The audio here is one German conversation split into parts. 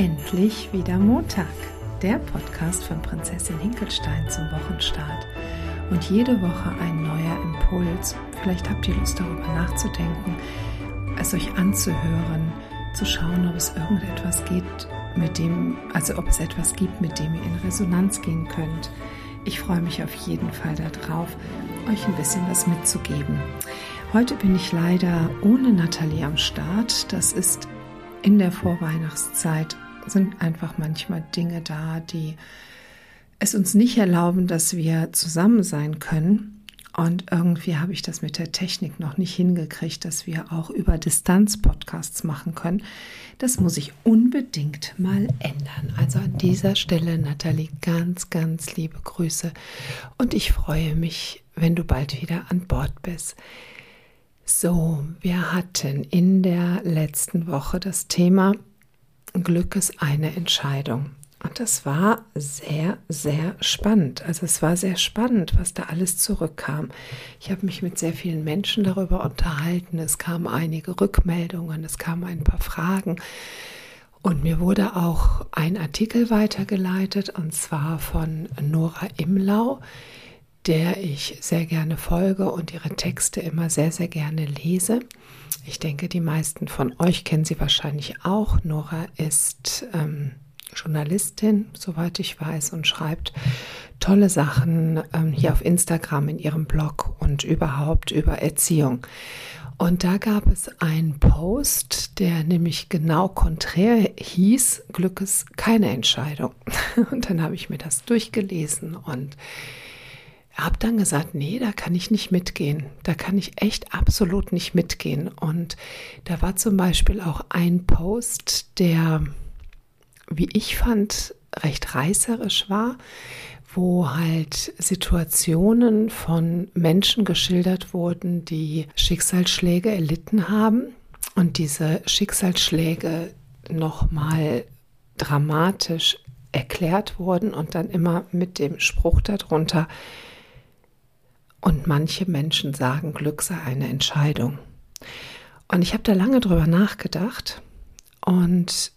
endlich wieder Montag, der Podcast von Prinzessin Hinkelstein zum Wochenstart. Und jede Woche ein neuer Impuls. Vielleicht habt ihr Lust darüber nachzudenken, es euch anzuhören, zu schauen, ob es irgendetwas gibt, mit dem, also ob es etwas gibt, mit dem ihr in Resonanz gehen könnt. Ich freue mich auf jeden Fall darauf, euch ein bisschen was mitzugeben. Heute bin ich leider ohne Nathalie am Start. Das ist in der Vorweihnachtszeit sind einfach manchmal Dinge da, die es uns nicht erlauben, dass wir zusammen sein können. Und irgendwie habe ich das mit der Technik noch nicht hingekriegt, dass wir auch über Distanz Podcasts machen können. Das muss ich unbedingt mal ändern. Also an dieser Stelle, Nathalie, ganz, ganz liebe Grüße. Und ich freue mich, wenn du bald wieder an Bord bist. So, wir hatten in der letzten Woche das Thema Glück ist eine Entscheidung. Und das war sehr, sehr spannend. Also es war sehr spannend, was da alles zurückkam. Ich habe mich mit sehr vielen Menschen darüber unterhalten. Es kamen einige Rückmeldungen, es kamen ein paar Fragen. Und mir wurde auch ein Artikel weitergeleitet, und zwar von Nora Imlau, der ich sehr gerne folge und ihre Texte immer sehr, sehr gerne lese. Ich denke, die meisten von euch kennen sie wahrscheinlich auch. Nora ist ähm, Journalistin, soweit ich weiß, und schreibt tolle Sachen ähm, hier auf Instagram in ihrem Blog und überhaupt über Erziehung. Und da gab es einen Post, der nämlich genau konträr hieß, Glück ist keine Entscheidung. Und dann habe ich mir das durchgelesen und habe dann gesagt, nee, da kann ich nicht mitgehen. Da kann ich echt absolut nicht mitgehen. Und da war zum Beispiel auch ein Post, der wie ich fand, recht reißerisch war, wo halt Situationen von Menschen geschildert wurden, die Schicksalsschläge erlitten haben und diese Schicksalsschläge nochmal dramatisch erklärt wurden und dann immer mit dem Spruch darunter, und manche Menschen sagen, Glück sei eine Entscheidung. Und ich habe da lange drüber nachgedacht und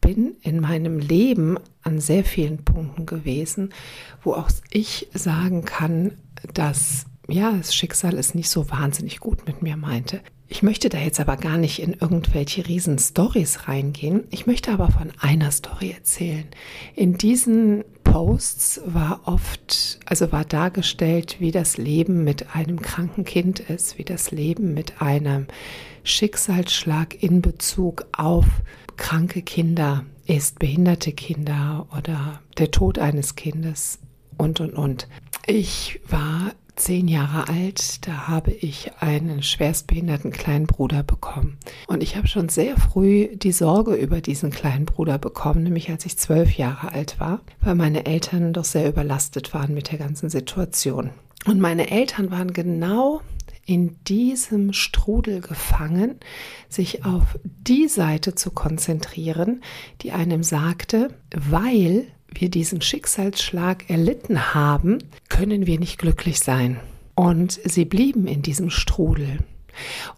bin in meinem Leben an sehr vielen Punkten gewesen, wo auch ich sagen kann, dass ja, das Schicksal es nicht so wahnsinnig gut mit mir meinte. Ich möchte da jetzt aber gar nicht in irgendwelche riesen Stories reingehen. Ich möchte aber von einer Story erzählen. In diesen Posts war oft, also war dargestellt, wie das Leben mit einem kranken Kind ist, wie das Leben mit einem Schicksalsschlag in Bezug auf kranke Kinder ist, behinderte Kinder oder der Tod eines Kindes und, und, und. Ich war zehn Jahre alt, da habe ich einen schwerstbehinderten kleinen Bruder bekommen. Und ich habe schon sehr früh die Sorge über diesen kleinen Bruder bekommen, nämlich als ich zwölf Jahre alt war, weil meine Eltern doch sehr überlastet waren mit der ganzen Situation. Und meine Eltern waren genau in diesem Strudel gefangen, sich auf die Seite zu konzentrieren, die einem sagte, weil wir diesen Schicksalsschlag erlitten haben, können wir nicht glücklich sein. Und sie blieben in diesem Strudel.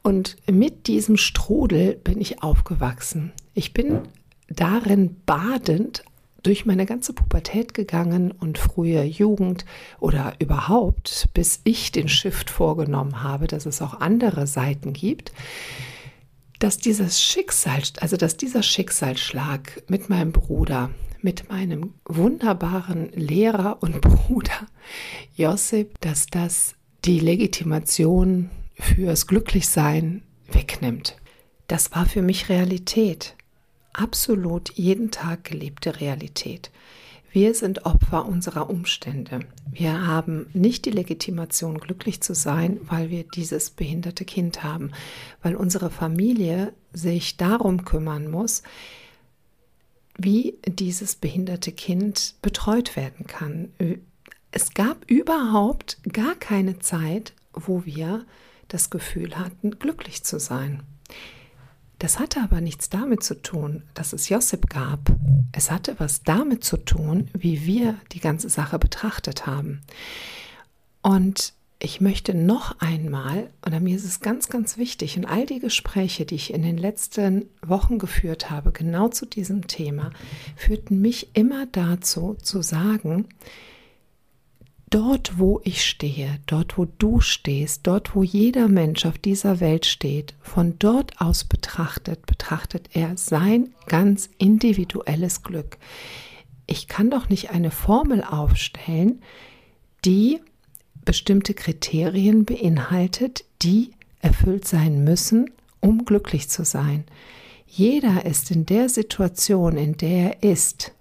Und mit diesem Strudel bin ich aufgewachsen. Ich bin darin badend durch meine ganze Pubertät gegangen und frühe Jugend oder überhaupt, bis ich den Shift vorgenommen habe, dass es auch andere Seiten gibt, dass dieses Schicksal, also dass dieser Schicksalsschlag mit meinem Bruder, mit meinem wunderbaren Lehrer und Bruder Josip, dass das die Legitimation fürs Glücklichsein wegnimmt. Das war für mich Realität absolut jeden Tag gelebte Realität. Wir sind Opfer unserer Umstände. Wir haben nicht die Legitimation, glücklich zu sein, weil wir dieses behinderte Kind haben, weil unsere Familie sich darum kümmern muss, wie dieses behinderte Kind betreut werden kann. Es gab überhaupt gar keine Zeit, wo wir das Gefühl hatten, glücklich zu sein. Das hatte aber nichts damit zu tun, dass es Josip gab. Es hatte was damit zu tun, wie wir die ganze Sache betrachtet haben. Und ich möchte noch einmal, oder mir ist es ganz, ganz wichtig, und all die Gespräche, die ich in den letzten Wochen geführt habe, genau zu diesem Thema, führten mich immer dazu zu sagen, dort, wo ich stehe, dort, wo du stehst, dort, wo jeder Mensch auf dieser Welt steht, von dort aus betrachtet, betrachtet er sein ganz individuelles Glück. Ich kann doch nicht eine Formel aufstellen, die bestimmte Kriterien beinhaltet, die erfüllt sein müssen, um glücklich zu sein. Jeder ist in der Situation, in der er ist.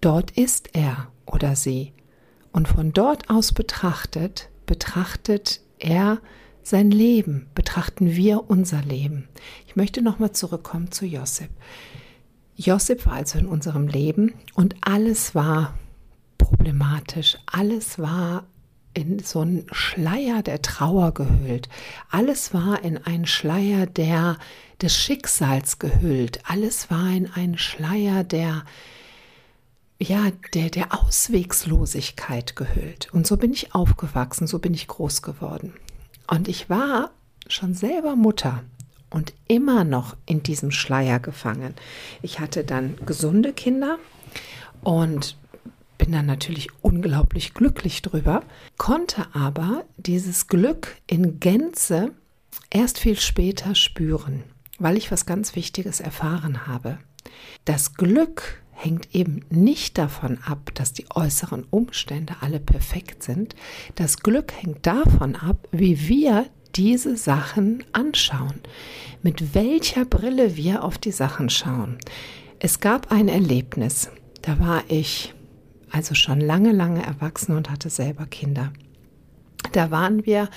Dort ist er oder sie. Und von dort aus betrachtet, betrachtet er sein Leben, betrachten wir unser Leben. Ich möchte nochmal zurückkommen zu Josip. Josip war also in unserem Leben und alles war problematisch. Alles war in so einen Schleier der Trauer gehüllt. Alles war in einen Schleier der, des Schicksals gehüllt. Alles war in einen Schleier der, ja, der, der Auswegslosigkeit gehüllt. Und so bin ich aufgewachsen, so bin ich groß geworden. Und ich war schon selber Mutter und immer noch in diesem Schleier gefangen. Ich hatte dann gesunde Kinder und bin dann natürlich unglaublich glücklich drüber, konnte aber dieses Glück in Gänze erst viel später spüren, weil ich was ganz Wichtiges erfahren habe. Das Glück hängt eben nicht davon ab, dass die äußeren Umstände alle perfekt sind. Das Glück hängt davon ab, wie wir diese Sachen anschauen, mit welcher Brille wir auf die Sachen schauen. Es gab ein Erlebnis, da war ich also schon lange, lange erwachsen und hatte selber Kinder. Da waren wir,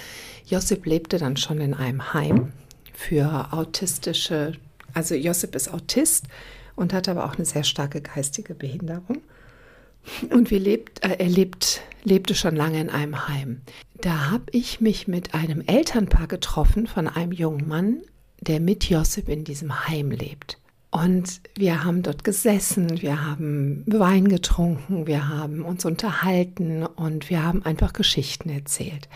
Josip lebte dann schon in einem Heim für autistische, also Josip ist Autist und hat aber auch eine sehr starke geistige Behinderung. Und wir lebt, äh, er lebt, lebte schon lange in einem Heim. Da habe ich mich mit einem Elternpaar getroffen von einem jungen Mann, der mit Josip in diesem Heim lebt. Und wir haben dort gesessen, wir haben Wein getrunken, wir haben uns unterhalten und wir haben einfach Geschichten erzählt.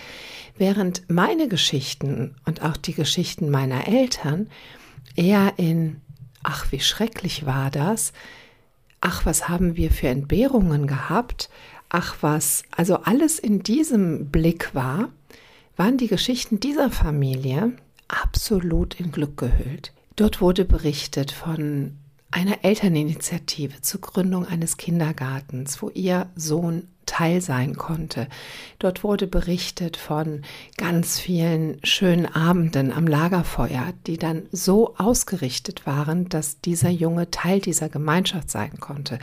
Während meine Geschichten und auch die Geschichten meiner Eltern eher in, ach, wie schrecklich war das, ach, was haben wir für Entbehrungen gehabt, ach, was, also alles in diesem Blick war, waren die Geschichten dieser Familie absolut in Glück gehüllt. Dort wurde berichtet von einer Elterninitiative zur Gründung eines Kindergartens, wo ihr Sohn Teil sein konnte. Dort wurde berichtet von ganz vielen schönen Abenden am Lagerfeuer, die dann so ausgerichtet waren, dass dieser Junge Teil dieser Gemeinschaft sein konnte.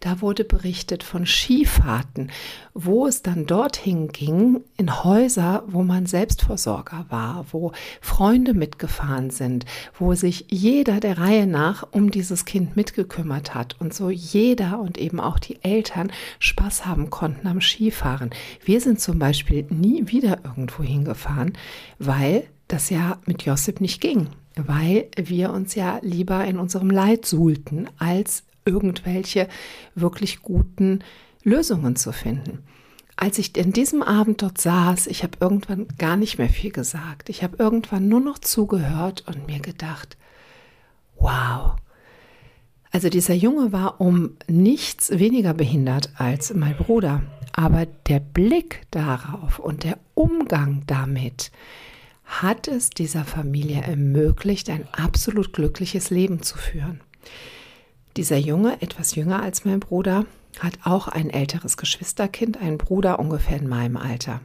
Da wurde berichtet von Skifahrten, wo es dann dorthin ging, in Häuser, wo man Selbstversorger war, wo Freunde mitgefahren sind, wo sich jeder der Reihe nach um dieses Kind mitgekümmert hat und so jeder und eben auch die Eltern Spaß haben konnten konnten am Skifahren. Wir sind zum Beispiel nie wieder irgendwo hingefahren, weil das ja mit Josip nicht ging, weil wir uns ja lieber in unserem Leid suhlten, als irgendwelche wirklich guten Lösungen zu finden. Als ich in diesem Abend dort saß, ich habe irgendwann gar nicht mehr viel gesagt. Ich habe irgendwann nur noch zugehört und mir gedacht, wow, also dieser Junge war um nichts weniger behindert als mein Bruder. Aber der Blick darauf und der Umgang damit hat es dieser Familie ermöglicht, ein absolut glückliches Leben zu führen. Dieser Junge, etwas jünger als mein Bruder, hat auch ein älteres Geschwisterkind, einen Bruder ungefähr in meinem Alter.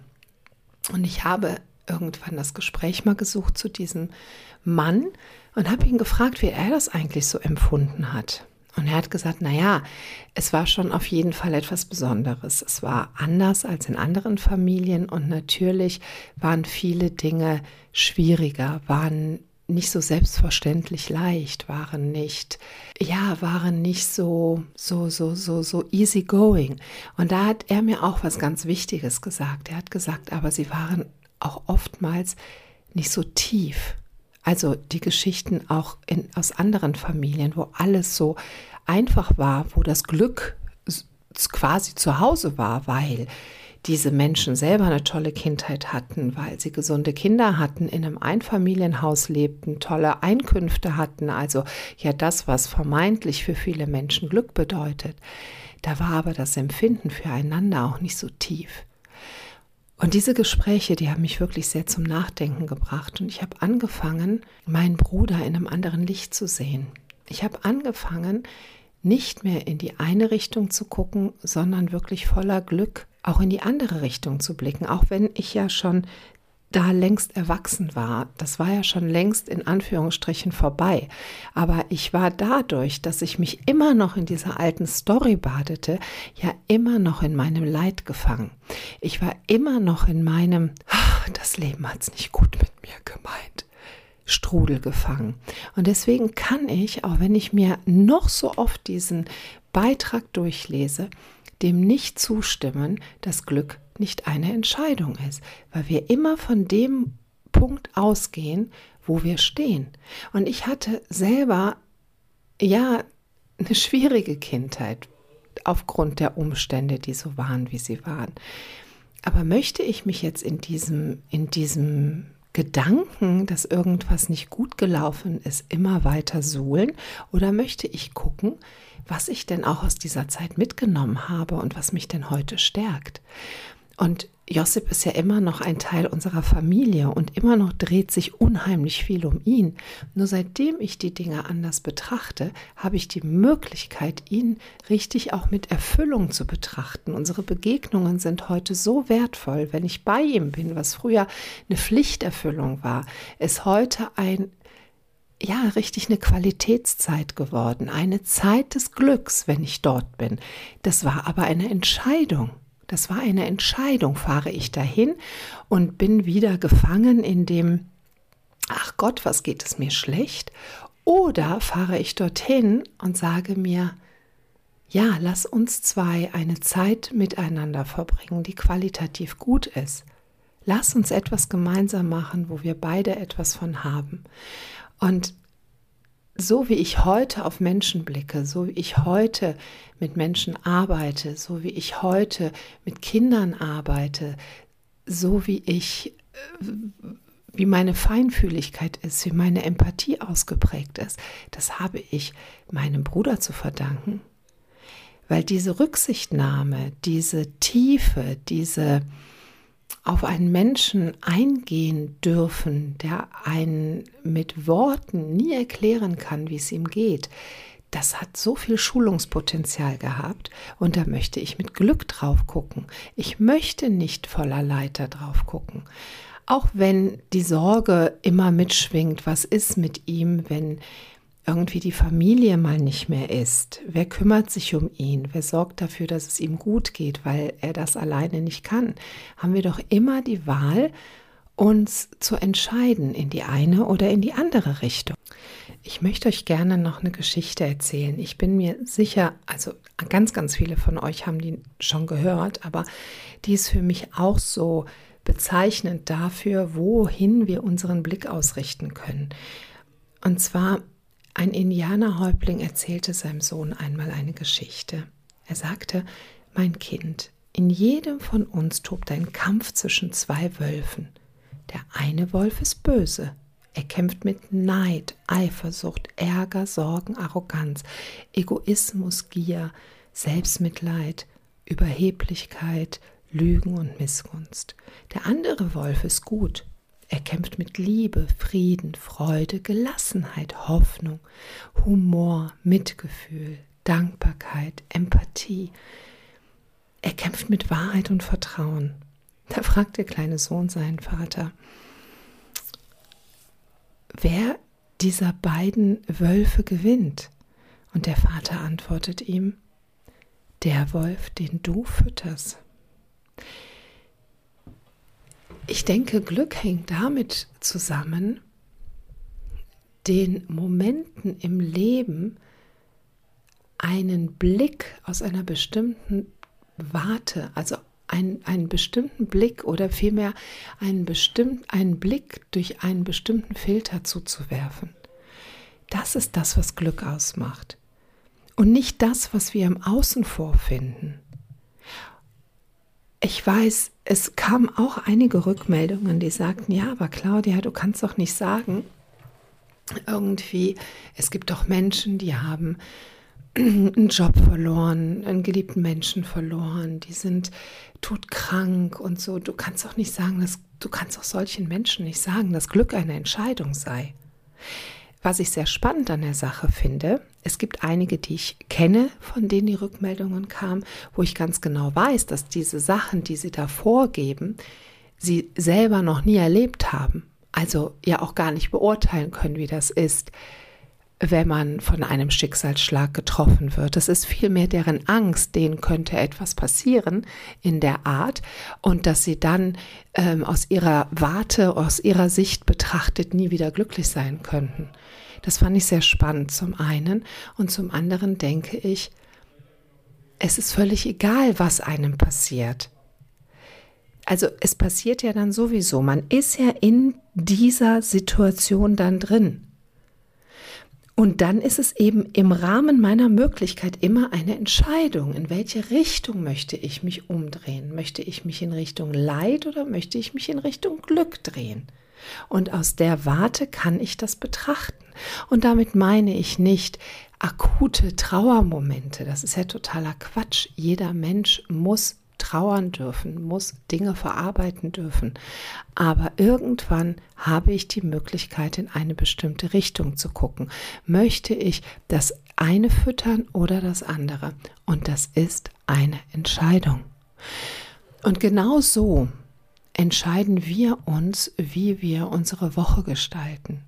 Und ich habe irgendwann das Gespräch mal gesucht zu diesem Mann und habe ihn gefragt, wie er das eigentlich so empfunden hat. Und er hat gesagt, na ja, es war schon auf jeden Fall etwas Besonderes. Es war anders als in anderen Familien und natürlich waren viele Dinge schwieriger, waren nicht so selbstverständlich leicht, waren nicht, ja, waren nicht so, so, so, so, so easy going. Und da hat er mir auch was ganz Wichtiges gesagt. Er hat gesagt, aber sie waren auch oftmals nicht so tief. Also die Geschichten auch in, aus anderen Familien, wo alles so einfach war, wo das Glück quasi zu Hause war, weil diese Menschen selber eine tolle Kindheit hatten, weil sie gesunde Kinder hatten, in einem Einfamilienhaus lebten, tolle Einkünfte hatten, also ja das, was vermeintlich für viele Menschen Glück bedeutet. Da war aber das Empfinden füreinander auch nicht so tief. Und diese Gespräche, die haben mich wirklich sehr zum Nachdenken gebracht. Und ich habe angefangen, meinen Bruder in einem anderen Licht zu sehen. Ich habe angefangen, nicht mehr in die eine Richtung zu gucken, sondern wirklich voller Glück auch in die andere Richtung zu blicken, auch wenn ich ja schon da längst erwachsen war. Das war ja schon längst in Anführungsstrichen vorbei. Aber ich war dadurch, dass ich mich immer noch in dieser alten Story badete, ja immer noch in meinem Leid gefangen. Ich war immer noch in meinem, ach, das Leben hat's nicht gut mit mir gemeint. Strudel gefangen. Und deswegen kann ich, auch wenn ich mir noch so oft diesen Beitrag durchlese, dem nicht zustimmen, dass Glück nicht eine Entscheidung ist, weil wir immer von dem Punkt ausgehen, wo wir stehen. Und ich hatte selber, ja, eine schwierige Kindheit aufgrund der Umstände, die so waren, wie sie waren. Aber möchte ich mich jetzt in diesem, in diesem Gedanken, dass irgendwas nicht gut gelaufen ist, immer weiter suhlen? Oder möchte ich gucken, was ich denn auch aus dieser Zeit mitgenommen habe und was mich denn heute stärkt? Und Josip ist ja immer noch ein Teil unserer Familie und immer noch dreht sich unheimlich viel um ihn. Nur seitdem ich die Dinge anders betrachte, habe ich die Möglichkeit, ihn richtig auch mit Erfüllung zu betrachten. Unsere Begegnungen sind heute so wertvoll, wenn ich bei ihm bin, was früher eine Pflichterfüllung war, ist heute ein ja, richtig eine Qualitätszeit geworden, eine Zeit des Glücks, wenn ich dort bin. Das war aber eine Entscheidung. Das war eine Entscheidung. Fahre ich dahin und bin wieder gefangen in dem, ach Gott, was geht es mir schlecht? Oder fahre ich dorthin und sage mir, ja, lass uns zwei eine Zeit miteinander verbringen, die qualitativ gut ist. Lass uns etwas gemeinsam machen, wo wir beide etwas von haben. Und so wie ich heute auf Menschen blicke, so wie ich heute mit Menschen arbeite, so wie ich heute mit Kindern arbeite, so wie ich, äh, wie meine Feinfühligkeit ist, wie meine Empathie ausgeprägt ist, das habe ich meinem Bruder zu verdanken. Weil diese Rücksichtnahme, diese Tiefe, diese auf einen Menschen eingehen dürfen, der einen mit Worten nie erklären kann, wie es ihm geht, das hat so viel Schulungspotenzial gehabt und da möchte ich mit Glück drauf gucken. Ich möchte nicht voller Leiter drauf gucken. Auch wenn die Sorge immer mitschwingt, was ist mit ihm, wenn irgendwie die Familie mal nicht mehr ist? Wer kümmert sich um ihn? Wer sorgt dafür, dass es ihm gut geht, weil er das alleine nicht kann? Haben wir doch immer die Wahl, uns zu entscheiden in die eine oder in die andere Richtung. Ich möchte euch gerne noch eine Geschichte erzählen. Ich bin mir sicher, also ganz, ganz viele von euch haben die schon gehört, aber die ist für mich auch so bezeichnend dafür, wohin wir unseren Blick ausrichten können. Und zwar ein Indianerhäuptling erzählte seinem Sohn einmal eine Geschichte. Er sagte, mein Kind, in jedem von uns tobt ein Kampf zwischen zwei Wölfen. Der eine Wolf ist böse. Er kämpft mit Neid, Eifersucht, Ärger, Sorgen, Arroganz, Egoismus, Gier, Selbstmitleid, Überheblichkeit, Lügen und Missgunst. Der andere Wolf ist gut. Er kämpft mit Liebe, Frieden, Freude, Gelassenheit, Hoffnung, Humor, Mitgefühl, Dankbarkeit, Empathie. Er kämpft mit Wahrheit und Vertrauen. Da fragt der kleine Sohn seinen Vater, wer dieser beiden Wölfe gewinnt. Und der Vater antwortet ihm, der Wolf, den du fütterst. Ich denke, Glück hängt damit zusammen, den Momenten im Leben einen Blick aus einer bestimmten Warte, also einen, einen bestimmten Blick oder vielmehr einen, bestimmt, einen Blick durch einen bestimmten Filter zuzuwerfen. Das ist das, was Glück ausmacht. Und nicht das, was wir im Außen vorfinden. ich weiß, es kamen auch einige Rückmeldungen, die sagten, ja, aber Claudia, du kannst doch nicht sagen, irgendwie, es gibt doch Menschen, die haben einen Job verloren, einen geliebten Menschen verloren, die sind todkrank und so. Du kannst doch nicht sagen, dass du kannst auch solchen Menschen nicht sagen, dass Glück eine Entscheidung sei. Was ich sehr spannend an der Sache finde, es gibt einige, die ich kenne, von denen die Rückmeldungen kamen, wo ich ganz genau weiß, dass diese Sachen, die sie da vorgeben, sie selber noch nie erlebt haben. Also ja auch gar nicht beurteilen können, wie das ist, wenn man von einem Schicksalsschlag getroffen wird. Das ist vielmehr deren Angst, denen könnte etwas passieren in der Art und dass sie dann ähm, aus ihrer Warte, aus ihrer Sicht betrachtet nie wieder glücklich sein könnten. Das fand ich sehr spannend zum einen und zum anderen denke ich, es ist völlig egal, was einem passiert. Also es passiert ja dann sowieso, man ist ja in dieser Situation dann drin. Und dann ist es eben im Rahmen meiner Möglichkeit immer eine Entscheidung, in welche Richtung möchte ich mich umdrehen. Möchte ich mich in Richtung Leid oder möchte ich mich in Richtung Glück drehen? Und aus der Warte kann ich das betrachten. Und damit meine ich nicht akute Trauermomente. Das ist ja totaler Quatsch. Jeder Mensch muss trauern dürfen, muss Dinge verarbeiten dürfen. Aber irgendwann habe ich die Möglichkeit, in eine bestimmte Richtung zu gucken. Möchte ich das eine füttern oder das andere? Und das ist eine Entscheidung. Und genau so entscheiden wir uns, wie wir unsere Woche gestalten.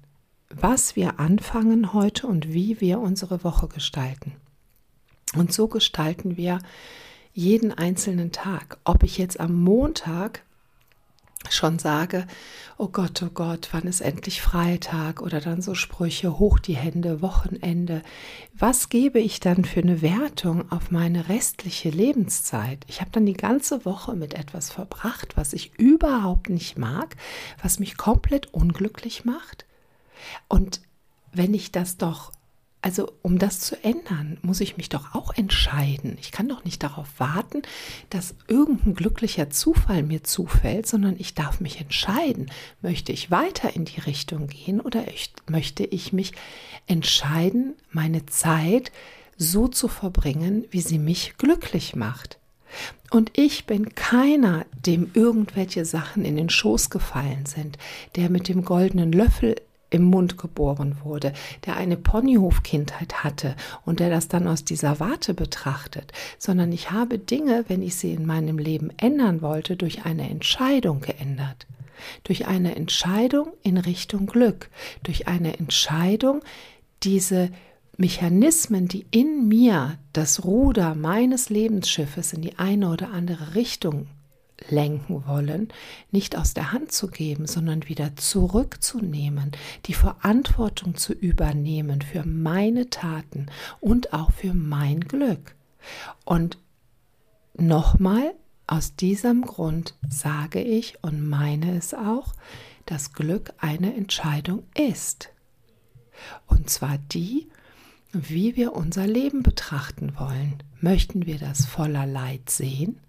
Was wir anfangen heute und wie wir unsere Woche gestalten. Und so gestalten wir jeden einzelnen Tag. Ob ich jetzt am Montag schon sage, oh Gott, oh Gott, wann ist endlich Freitag oder dann so Sprüche, hoch die Hände, Wochenende. Was gebe ich dann für eine Wertung auf meine restliche Lebenszeit? Ich habe dann die ganze Woche mit etwas verbracht, was ich überhaupt nicht mag, was mich komplett unglücklich macht. Und wenn ich das doch also um das zu ändern, muss ich mich doch auch entscheiden. Ich kann doch nicht darauf warten, dass irgendein glücklicher Zufall mir zufällt, sondern ich darf mich entscheiden. Möchte ich weiter in die Richtung gehen oder möchte ich mich entscheiden, meine Zeit so zu verbringen, wie sie mich glücklich macht? Und ich bin keiner, dem irgendwelche Sachen in den Schoß gefallen sind, der mit dem goldenen Löffel im Mund geboren wurde, der eine Ponyhof-Kindheit hatte und der das dann aus dieser Warte betrachtet, sondern ich habe Dinge, wenn ich sie in meinem Leben ändern wollte, durch eine Entscheidung geändert. Durch eine Entscheidung in Richtung Glück, durch eine Entscheidung, diese Mechanismen, die in mir das Ruder meines Lebensschiffes in die eine oder andere Richtung lenken wollen, nicht aus der Hand zu geben, sondern wieder zurückzunehmen, die Verantwortung zu übernehmen für meine Taten und auch für mein Glück. Und nochmal, aus diesem Grund sage ich und meine es auch, dass Glück eine Entscheidung ist. Und zwar die, wie wir unser Leben betrachten wollen. Möchten wir das voller Leid sehen?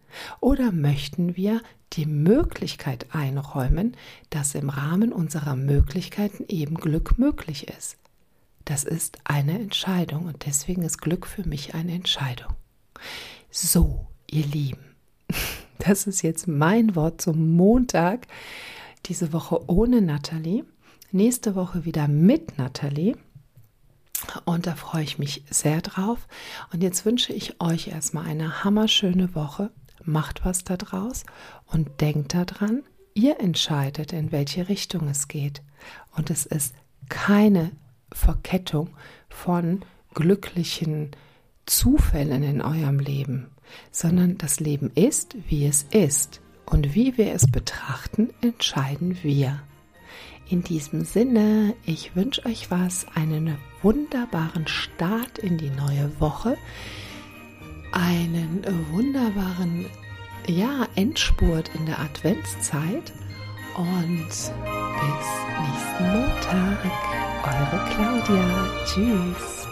Oder möchten wir die Möglichkeit einräumen, dass im Rahmen unserer Möglichkeiten eben Glück möglich ist? Das ist eine Entscheidung und deswegen ist Glück für mich eine Entscheidung. So, ihr Lieben, das ist jetzt mein Wort zum Montag. Diese Woche ohne Nathalie, nächste Woche wieder mit Nathalie. Und da freue ich mich sehr drauf. Und jetzt wünsche ich euch erstmal eine hammerschöne Woche macht was daraus und denkt daran, ihr entscheidet, in welche Richtung es geht. Und es ist keine Verkettung von glücklichen Zufällen in eurem Leben, sondern das Leben ist, wie es ist. Und wie wir es betrachten, entscheiden wir. In diesem Sinne, ich wünsche euch was, einen wunderbaren Start in die neue Woche einen wunderbaren ja, Endspurt in der Adventszeit und bis nächsten Montag. Eure Claudia. Tschüss.